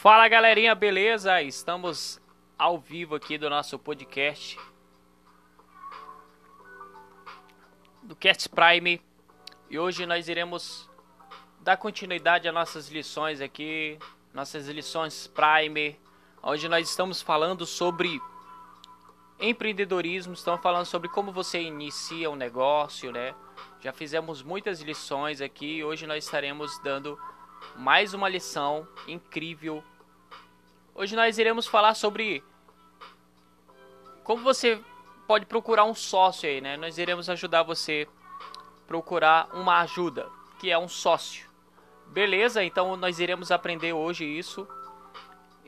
Fala galerinha, beleza? Estamos ao vivo aqui do nosso podcast do Cast Prime e hoje nós iremos dar continuidade às nossas lições aqui, nossas lições Prime, onde nós estamos falando sobre empreendedorismo, estamos falando sobre como você inicia um negócio, né? Já fizemos muitas lições aqui hoje nós estaremos dando mais uma lição incrível. Hoje nós iremos falar sobre como você pode procurar um sócio aí, né? Nós iremos ajudar você procurar uma ajuda, que é um sócio. Beleza? Então nós iremos aprender hoje isso.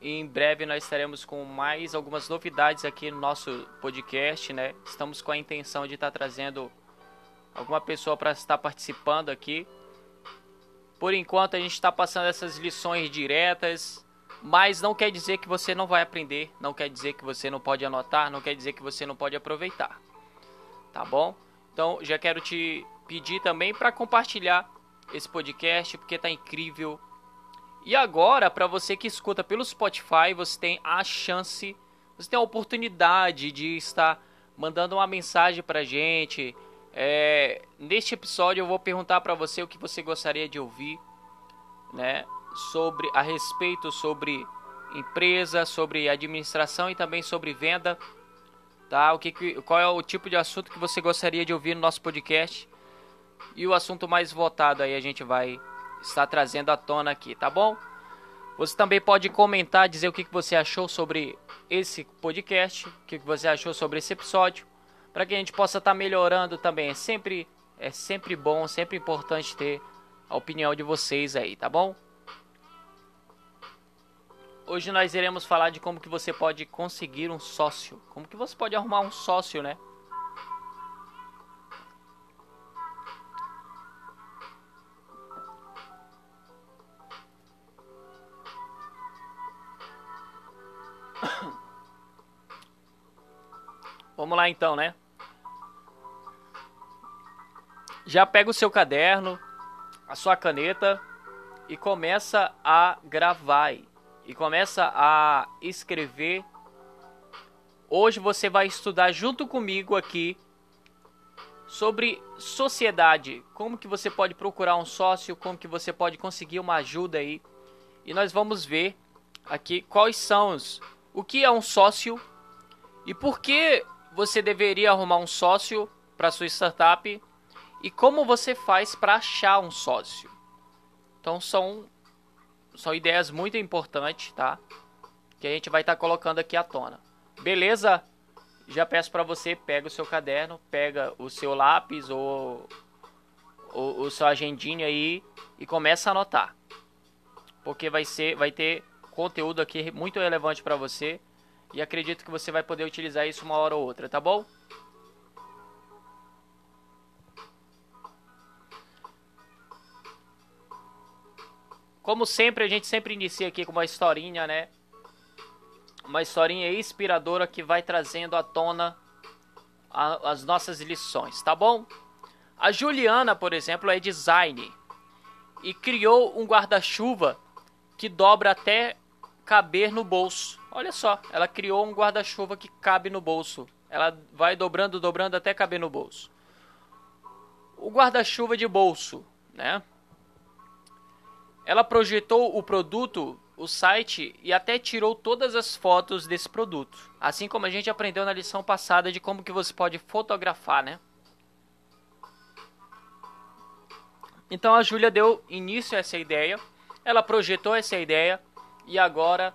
E em breve nós estaremos com mais algumas novidades aqui no nosso podcast, né? Estamos com a intenção de estar trazendo alguma pessoa para estar participando aqui. Por enquanto a gente está passando essas lições diretas, mas não quer dizer que você não vai aprender, não quer dizer que você não pode anotar, não quer dizer que você não pode aproveitar. Tá bom? Então já quero te pedir também para compartilhar esse podcast porque tá incrível. E agora, para você que escuta pelo Spotify, você tem a chance, você tem a oportunidade de estar mandando uma mensagem pra gente, é, neste episódio eu vou perguntar para você o que você gostaria de ouvir, né, sobre a respeito sobre empresa, sobre administração e também sobre venda, tá? O que, qual é o tipo de assunto que você gostaria de ouvir no nosso podcast? E o assunto mais votado aí a gente vai estar trazendo à tona aqui, tá bom? Você também pode comentar, dizer o que você achou sobre esse podcast, o que você achou sobre esse episódio para que a gente possa estar tá melhorando também. É sempre, é sempre bom, sempre importante ter a opinião de vocês aí, tá bom? Hoje nós iremos falar de como que você pode conseguir um sócio, como que você pode arrumar um sócio, né? Vamos lá então, né? já pega o seu caderno, a sua caneta e começa a gravar e começa a escrever. Hoje você vai estudar junto comigo aqui sobre sociedade, como que você pode procurar um sócio, como que você pode conseguir uma ajuda aí. E nós vamos ver aqui quais são os o que é um sócio e por que você deveria arrumar um sócio para sua startup e como você faz para achar um sócio. Então são são ideias muito importantes, tá? Que a gente vai estar tá colocando aqui à tona. Beleza? Já peço para você pega o seu caderno, pega o seu lápis ou o, o seu agendinho aí e começa a anotar. Porque vai ser vai ter conteúdo aqui muito relevante para você e acredito que você vai poder utilizar isso uma hora ou outra, tá bom? Como sempre, a gente sempre inicia aqui com uma historinha, né? Uma historinha inspiradora que vai trazendo à tona a, as nossas lições, tá bom? A Juliana, por exemplo, é design e criou um guarda-chuva que dobra até caber no bolso. Olha só, ela criou um guarda-chuva que cabe no bolso. Ela vai dobrando, dobrando até caber no bolso. O guarda-chuva de bolso, né? Ela projetou o produto, o site e até tirou todas as fotos desse produto. Assim como a gente aprendeu na lição passada de como que você pode fotografar, né? Então a Júlia deu início a essa ideia, ela projetou essa ideia e agora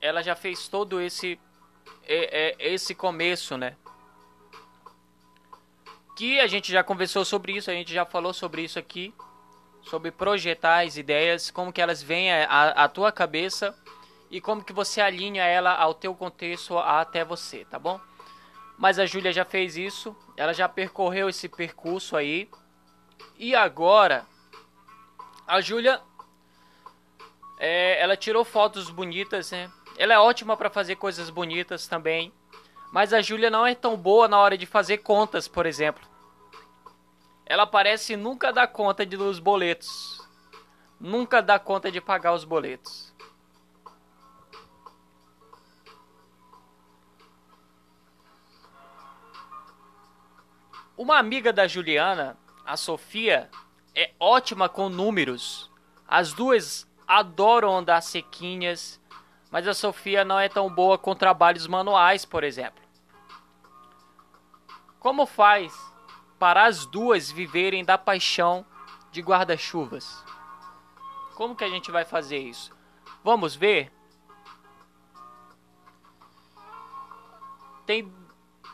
ela já fez todo esse é, é, esse começo, né? Que a gente já conversou sobre isso, a gente já falou sobre isso aqui sobre projetar as ideias, como que elas vêm à, à tua cabeça e como que você alinha ela ao teu contexto até você, tá bom? Mas a Júlia já fez isso, ela já percorreu esse percurso aí. E agora a Júlia é, ela tirou fotos bonitas, né? Ela é ótima para fazer coisas bonitas também. Mas a Júlia não é tão boa na hora de fazer contas, por exemplo ela parece nunca dar conta de, dos boletos. Nunca dá conta de pagar os boletos. Uma amiga da Juliana, a Sofia, é ótima com números. As duas adoram andar sequinhas, mas a Sofia não é tão boa com trabalhos manuais, por exemplo. Como faz para as duas viverem da paixão de guarda-chuvas? Como que a gente vai fazer isso? Vamos ver? Tem,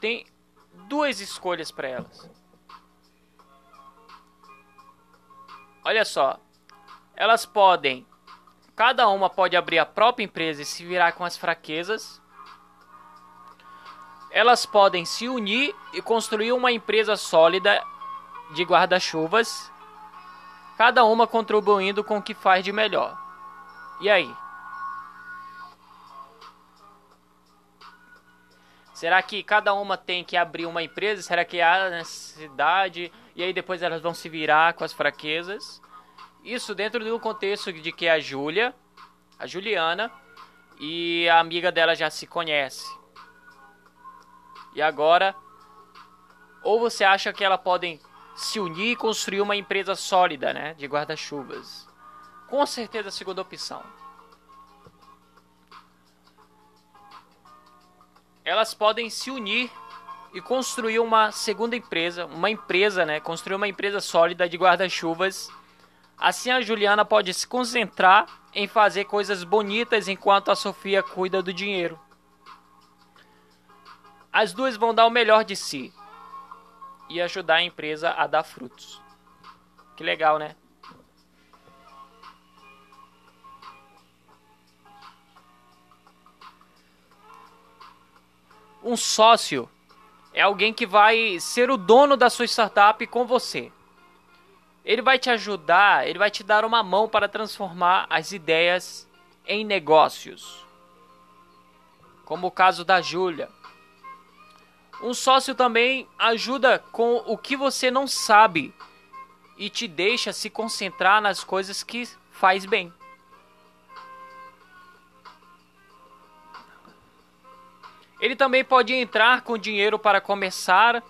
tem duas escolhas para elas. Olha só, elas podem, cada uma pode abrir a própria empresa e se virar com as fraquezas. Elas podem se unir e construir uma empresa sólida de guarda-chuvas, cada uma contribuindo com o que faz de melhor. E aí? Será que cada uma tem que abrir uma empresa? Será que há necessidade? E aí depois elas vão se virar com as fraquezas? Isso dentro do contexto de que a Júlia, a Juliana e a amiga dela já se conhece. E agora, ou você acha que elas podem se unir e construir uma empresa sólida, né, de guarda-chuvas? Com certeza a segunda opção. elas podem se unir e construir uma segunda empresa, uma empresa, né? Construir uma empresa sólida de guarda-chuvas. Assim a Juliana pode se concentrar em fazer coisas bonitas enquanto a Sofia cuida do dinheiro. As duas vão dar o melhor de si e ajudar a empresa a dar frutos. Que legal, né? Um sócio é alguém que vai ser o dono da sua startup com você. Ele vai te ajudar, ele vai te dar uma mão para transformar as ideias em negócios. Como o caso da Júlia. Um sócio também ajuda com o que você não sabe e te deixa se concentrar nas coisas que faz bem. Ele também pode entrar com dinheiro para começar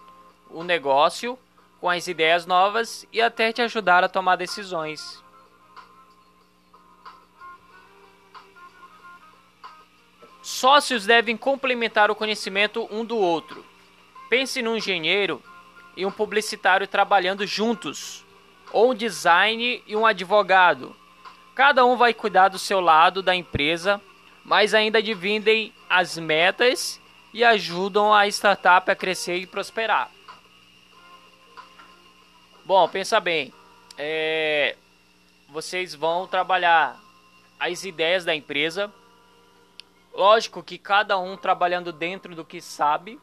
o negócio com as ideias novas e até te ajudar a tomar decisões. Sócios devem complementar o conhecimento um do outro. Pense num engenheiro e um publicitário trabalhando juntos, ou um design e um advogado. Cada um vai cuidar do seu lado da empresa, mas ainda dividem as metas e ajudam a startup a crescer e prosperar. Bom, pensa bem, é, vocês vão trabalhar as ideias da empresa. Lógico que cada um trabalhando dentro do que sabe.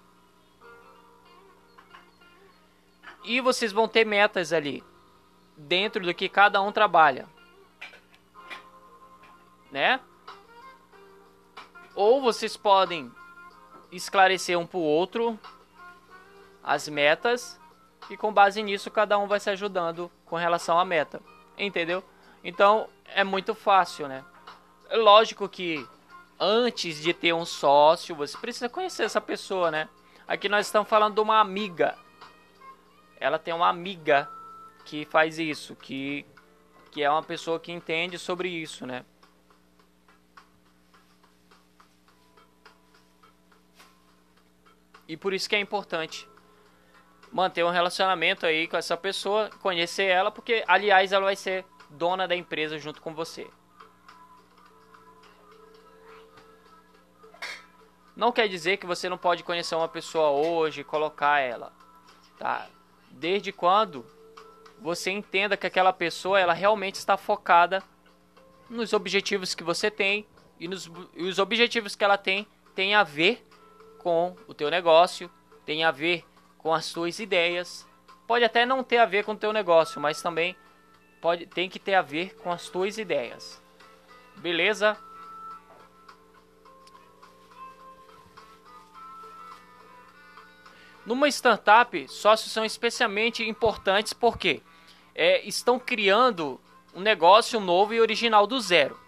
E vocês vão ter metas ali, dentro do que cada um trabalha. Né? Ou vocês podem esclarecer um pro outro as metas e com base nisso cada um vai se ajudando com relação à meta. Entendeu? Então é muito fácil, né? É lógico que antes de ter um sócio, você precisa conhecer essa pessoa, né? Aqui nós estamos falando de uma amiga. Ela tem uma amiga que faz isso, que que é uma pessoa que entende sobre isso, né? E por isso que é importante manter um relacionamento aí com essa pessoa, conhecer ela, porque aliás ela vai ser dona da empresa junto com você. Não quer dizer que você não pode conhecer uma pessoa hoje colocar ela, tá? Desde quando você entenda que aquela pessoa ela realmente está focada nos objetivos que você tem e, nos, e os objetivos que ela tem tem a ver com o teu negócio, tem a ver com as tuas ideias. Pode até não ter a ver com o teu negócio, mas também pode tem que ter a ver com as tuas ideias. Beleza? Numa startup, sócios são especialmente importantes porque é, estão criando um negócio novo e original do zero.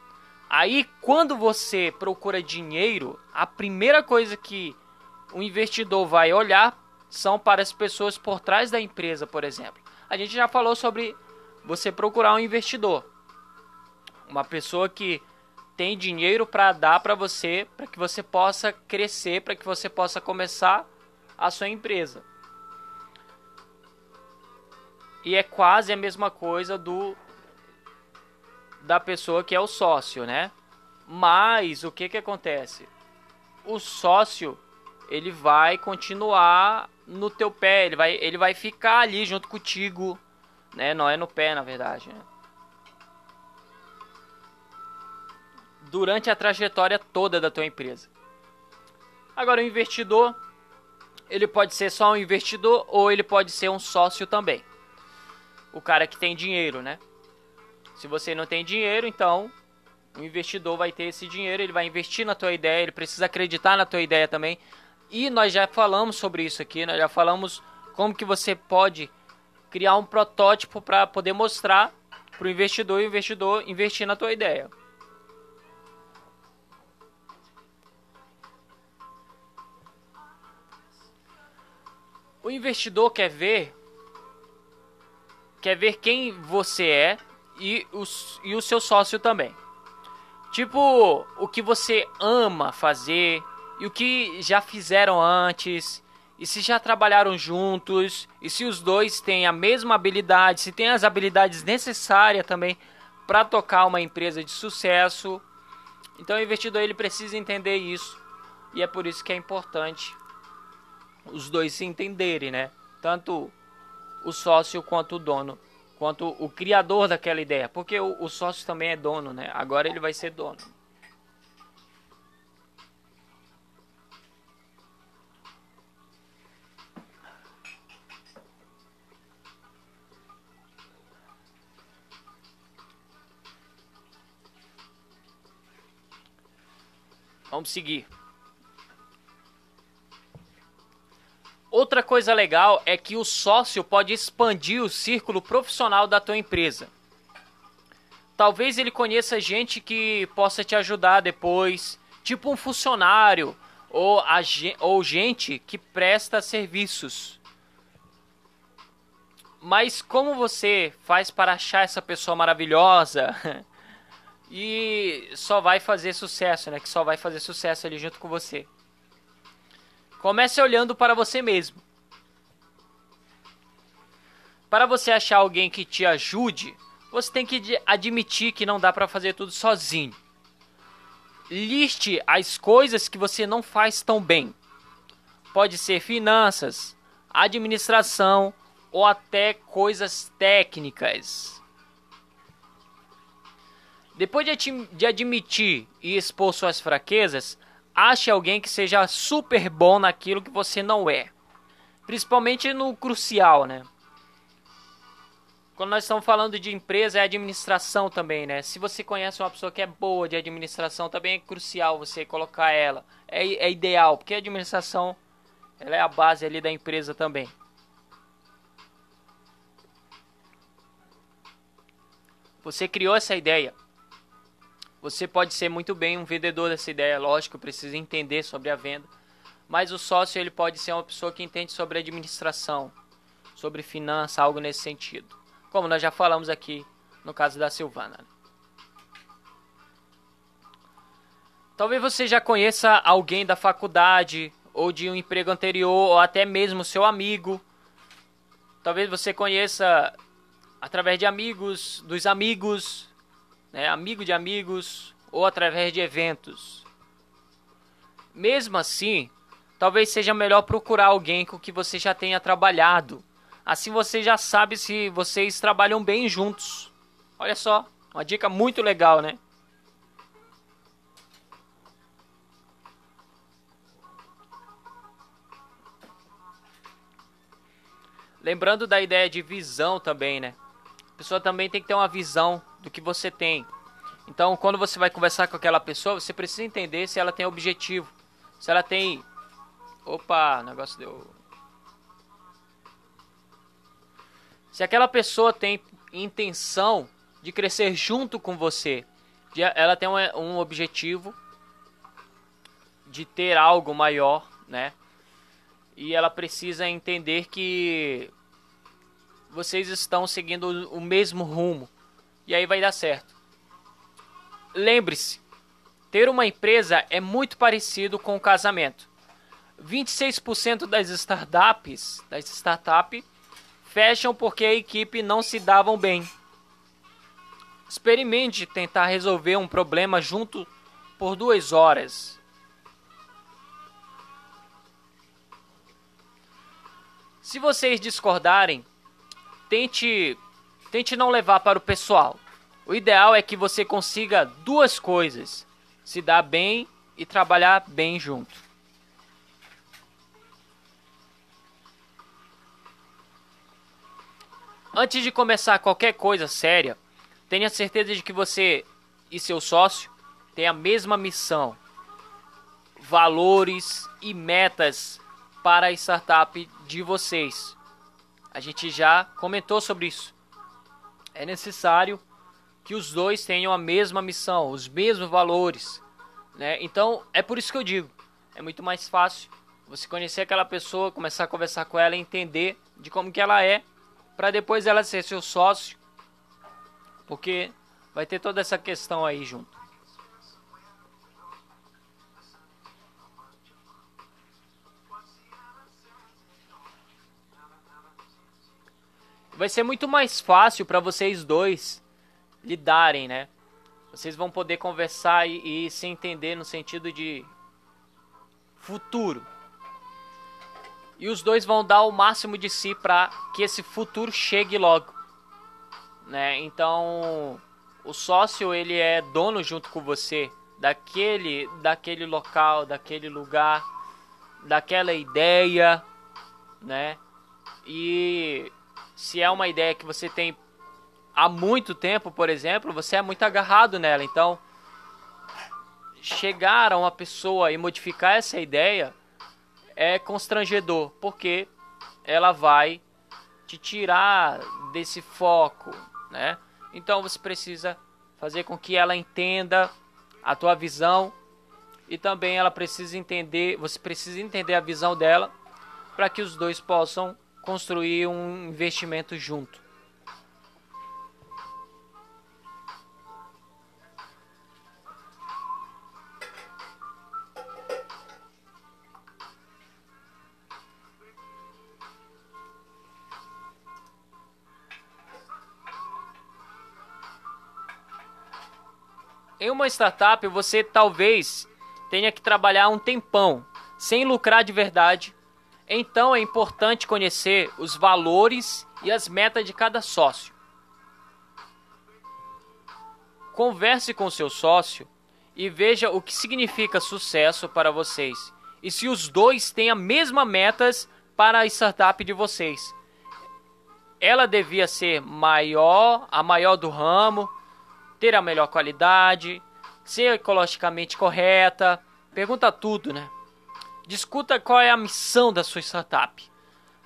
Aí, quando você procura dinheiro, a primeira coisa que o investidor vai olhar são para as pessoas por trás da empresa, por exemplo. A gente já falou sobre você procurar um investidor, uma pessoa que tem dinheiro para dar para você, para que você possa crescer, para que você possa começar a sua empresa. E é quase a mesma coisa do da pessoa que é o sócio, né? Mas o que que acontece? O sócio ele vai continuar no teu pé, ele vai, ele vai ficar ali junto contigo, né? Não é no pé, na verdade, né? Durante a trajetória toda da tua empresa. Agora o investidor, ele pode ser só um investidor ou ele pode ser um sócio também. O cara que tem dinheiro, né? Se você não tem dinheiro, então o investidor vai ter esse dinheiro, ele vai investir na tua ideia, ele precisa acreditar na tua ideia também. E nós já falamos sobre isso aqui, nós já falamos como que você pode criar um protótipo para poder mostrar para o investidor e o investidor investir na tua ideia. O investidor quer ver quer ver quem você é e, os, e o seu sócio também. Tipo, o que você ama fazer, e o que já fizeram antes, e se já trabalharam juntos, e se os dois têm a mesma habilidade, se têm as habilidades necessárias também para tocar uma empresa de sucesso. Então o investidor ele precisa entender isso, e é por isso que é importante os dois se entenderem, né? Tanto o sócio quanto o dono, quanto o criador daquela ideia, porque o, o sócio também é dono, né? Agora ele vai ser dono. Vamos seguir. Outra coisa legal é que o sócio pode expandir o círculo profissional da tua empresa. Talvez ele conheça gente que possa te ajudar depois, tipo um funcionário ou, ou gente que presta serviços. Mas como você faz para achar essa pessoa maravilhosa? e só vai fazer sucesso, né? Que só vai fazer sucesso ali junto com você. Comece olhando para você mesmo. Para você achar alguém que te ajude, você tem que admitir que não dá para fazer tudo sozinho. Liste as coisas que você não faz tão bem. Pode ser finanças, administração ou até coisas técnicas. Depois de, de admitir e expor suas fraquezas, ache alguém que seja super bom naquilo que você não é. Principalmente no crucial, né? Quando nós estamos falando de empresa, é administração também, né? Se você conhece uma pessoa que é boa de administração, também é crucial você colocar ela. É, é ideal, porque a administração ela é a base ali da empresa também. Você criou essa ideia. Você pode ser muito bem um vendedor dessa ideia, lógico, precisa entender sobre a venda. Mas o sócio ele pode ser uma pessoa que entende sobre administração, sobre finança, algo nesse sentido. Como nós já falamos aqui no caso da Silvana. Talvez você já conheça alguém da faculdade ou de um emprego anterior ou até mesmo seu amigo. Talvez você conheça através de amigos, dos amigos né, amigo de amigos ou através de eventos. Mesmo assim, talvez seja melhor procurar alguém com que você já tenha trabalhado. Assim você já sabe se vocês trabalham bem juntos. Olha só, uma dica muito legal, né? Lembrando da ideia de visão também, né? A pessoa também tem que ter uma visão do que você tem. Então, quando você vai conversar com aquela pessoa, você precisa entender se ela tem objetivo, se ela tem. Opa, o negócio deu. Se aquela pessoa tem intenção de crescer junto com você, de, ela tem um, um objetivo de ter algo maior, né? e ela precisa entender que vocês estão seguindo o mesmo rumo e aí vai dar certo. Lembre-se, ter uma empresa é muito parecido com o casamento. 26% das startups, das startups fecham porque a equipe não se davam bem. Experimente tentar resolver um problema junto por duas horas. Se vocês discordarem, tente, tente não levar para o pessoal. O ideal é que você consiga duas coisas: se dar bem e trabalhar bem junto. Antes de começar qualquer coisa séria, tenha certeza de que você e seu sócio têm a mesma missão, valores e metas para a startup de vocês. A gente já comentou sobre isso. É necessário que os dois tenham a mesma missão, os mesmos valores, né? Então, é por isso que eu digo, é muito mais fácil você conhecer aquela pessoa, começar a conversar com ela, entender de como que ela é para depois ela ser seu sócio, porque vai ter toda essa questão aí junto. Vai ser muito mais fácil para vocês dois lidarem, né? Vocês vão poder conversar e, e se entender no sentido de futuro e os dois vão dar o máximo de si para que esse futuro chegue logo, né? Então, o sócio ele é dono junto com você daquele daquele local, daquele lugar, daquela ideia, né? E se é uma ideia que você tem há muito tempo, por exemplo, você é muito agarrado nela. Então, chegar a uma pessoa e modificar essa ideia é constrangedor, porque ela vai te tirar desse foco, né? Então você precisa fazer com que ela entenda a tua visão e também ela precisa entender, você precisa entender a visão dela para que os dois possam construir um investimento junto. Em uma startup, você talvez tenha que trabalhar um tempão sem lucrar de verdade. Então é importante conhecer os valores e as metas de cada sócio. Converse com seu sócio e veja o que significa sucesso para vocês e se os dois têm as mesmas metas para a startup de vocês. Ela devia ser maior, a maior do ramo, ter a melhor qualidade, ser ecologicamente correta, pergunta tudo, né? Discuta qual é a missão da sua startup.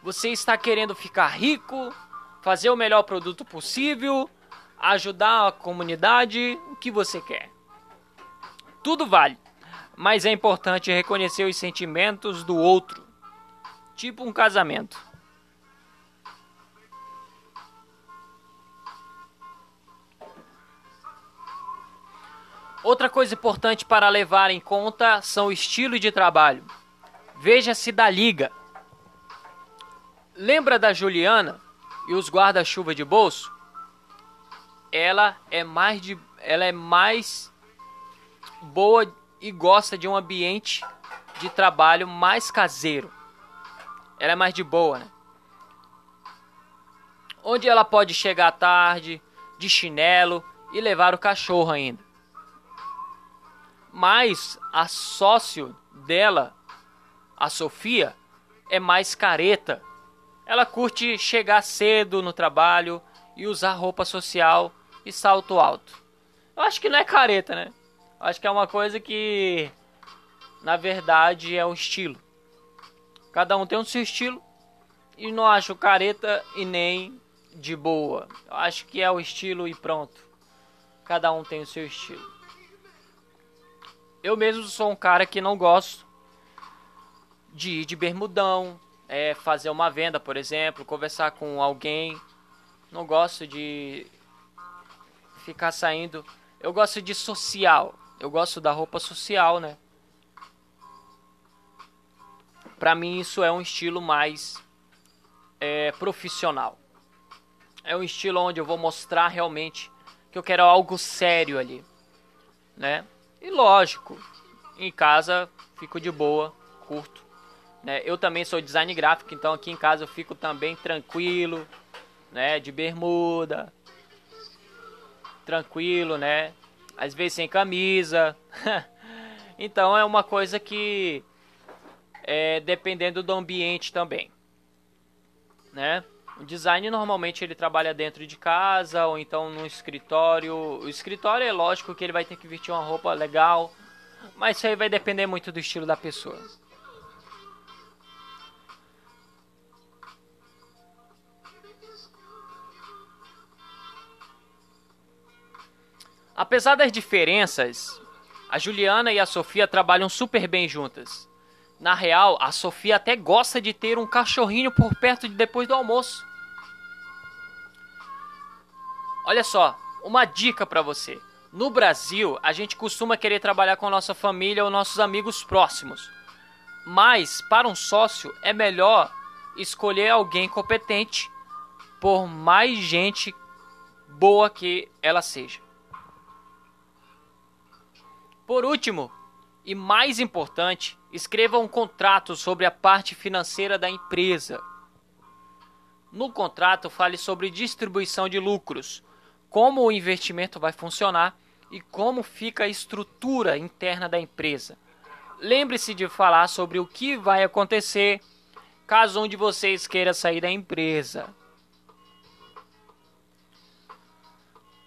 Você está querendo ficar rico, fazer o melhor produto possível, ajudar a comunidade, o que você quer. Tudo vale, mas é importante reconhecer os sentimentos do outro, tipo um casamento. Outra coisa importante para levar em conta são o estilo de trabalho. Veja-se da liga. Lembra da Juliana e os guarda-chuva de bolso? Ela é mais de, ela é mais boa e gosta de um ambiente de trabalho mais caseiro. Ela é mais de boa, né? Onde ela pode chegar tarde, de chinelo e levar o cachorro ainda. Mas a sócio dela, a Sofia, é mais careta. Ela curte chegar cedo no trabalho e usar roupa social e salto alto. Eu acho que não é careta, né? Eu acho que é uma coisa que na verdade é um estilo. Cada um tem o seu estilo e não acho careta e nem de boa. Eu acho que é o estilo e pronto. Cada um tem o seu estilo. Eu mesmo sou um cara que não gosto de ir de bermudão, é, fazer uma venda, por exemplo, conversar com alguém. Não gosto de ficar saindo. Eu gosto de social. Eu gosto da roupa social, né? Pra mim isso é um estilo mais é, profissional. É um estilo onde eu vou mostrar realmente que eu quero algo sério ali, né? E lógico, em casa fico de boa, curto. Né? Eu também sou design gráfico, então aqui em casa eu fico também tranquilo, né? De bermuda, tranquilo, né? Às vezes sem camisa. então é uma coisa que é dependendo do ambiente também, né? O design normalmente ele trabalha dentro de casa ou então no escritório. O escritório é lógico que ele vai ter que vestir uma roupa legal, mas isso aí vai depender muito do estilo da pessoa. Apesar das diferenças, a Juliana e a Sofia trabalham super bem juntas. Na real, a Sofia até gosta de ter um cachorrinho por perto de depois do almoço. Olha só, uma dica para você. No Brasil, a gente costuma querer trabalhar com nossa família ou nossos amigos próximos. Mas, para um sócio, é melhor escolher alguém competente, por mais gente boa que ela seja. Por último, e mais importante, escreva um contrato sobre a parte financeira da empresa. No contrato, fale sobre distribuição de lucros, como o investimento vai funcionar e como fica a estrutura interna da empresa. Lembre-se de falar sobre o que vai acontecer caso um de vocês queira sair da empresa.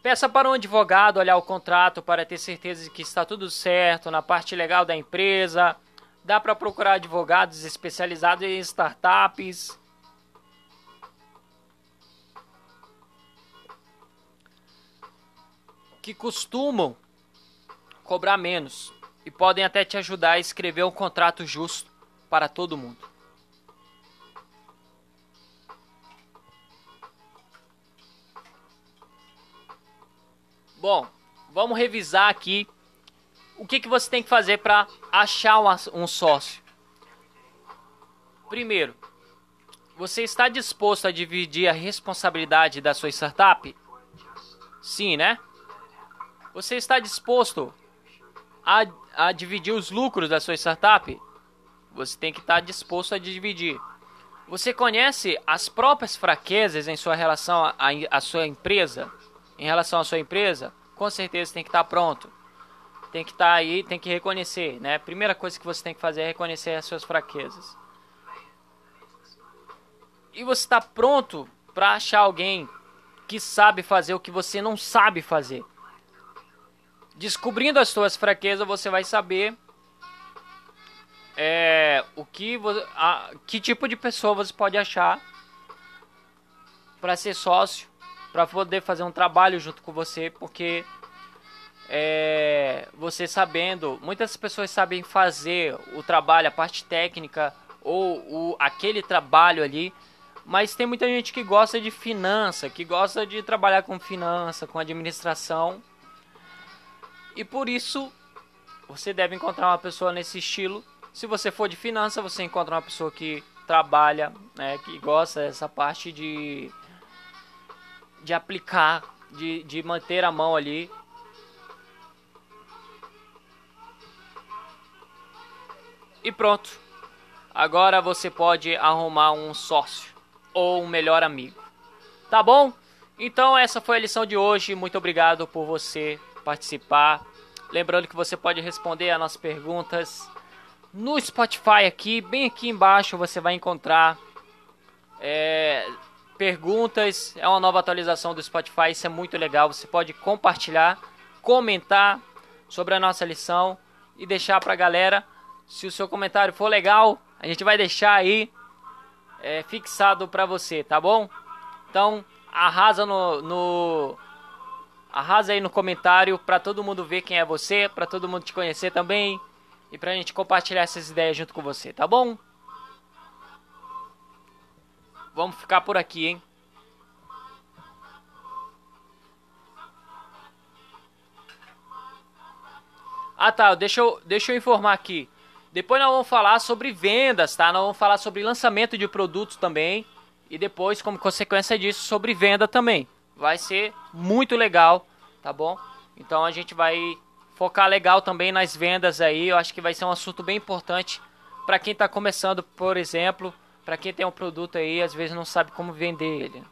Peça para um advogado olhar o contrato para ter certeza de que está tudo certo na parte legal da empresa. Dá para procurar advogados especializados em startups. Que costumam cobrar menos e podem até te ajudar a escrever um contrato justo para todo mundo. Bom, vamos revisar aqui o que, que você tem que fazer para achar um sócio. Primeiro, você está disposto a dividir a responsabilidade da sua startup? Sim, né? Você está disposto a, a dividir os lucros da sua startup? Você tem que estar disposto a dividir. Você conhece as próprias fraquezas em sua relação à sua empresa? Em relação à sua empresa, com certeza tem que estar pronto. Tem que estar aí, tem que reconhecer, né? Primeira coisa que você tem que fazer é reconhecer as suas fraquezas. E você está pronto para achar alguém que sabe fazer o que você não sabe fazer. Descobrindo as suas fraquezas, você vai saber é, o que, a, que tipo de pessoa você pode achar para ser sócio para poder fazer um trabalho junto com você, porque é, você sabendo, muitas pessoas sabem fazer o trabalho, a parte técnica ou o, aquele trabalho ali, mas tem muita gente que gosta de finança, que gosta de trabalhar com finança, com administração, e por isso você deve encontrar uma pessoa nesse estilo. Se você for de finança, você encontra uma pessoa que trabalha, né, que gosta dessa parte de de aplicar, de, de manter a mão ali. E pronto. Agora você pode arrumar um sócio ou um melhor amigo. Tá bom? Então essa foi a lição de hoje. Muito obrigado por você participar. Lembrando que você pode responder as nossas perguntas no Spotify aqui, bem aqui embaixo você vai encontrar é, perguntas, é uma nova atualização do Spotify, isso é muito legal. Você pode compartilhar, comentar sobre a nossa lição e deixar para a galera. Se o seu comentário for legal, a gente vai deixar aí é, fixado para você, tá bom? Então arrasa no, no arrasa aí no comentário para todo mundo ver quem é você, para todo mundo te conhecer também e para a gente compartilhar essas ideias junto com você, tá bom? Vamos ficar por aqui, hein? Ah tá, deixa eu, deixa eu informar aqui. Depois nós vamos falar sobre vendas, tá? Nós vamos falar sobre lançamento de produtos também. E depois, como consequência disso, sobre venda também. Vai ser muito legal, tá bom? Então a gente vai focar legal também nas vendas aí. Eu acho que vai ser um assunto bem importante para quem está começando, por exemplo, para quem tem um produto aí, às vezes não sabe como vender ele.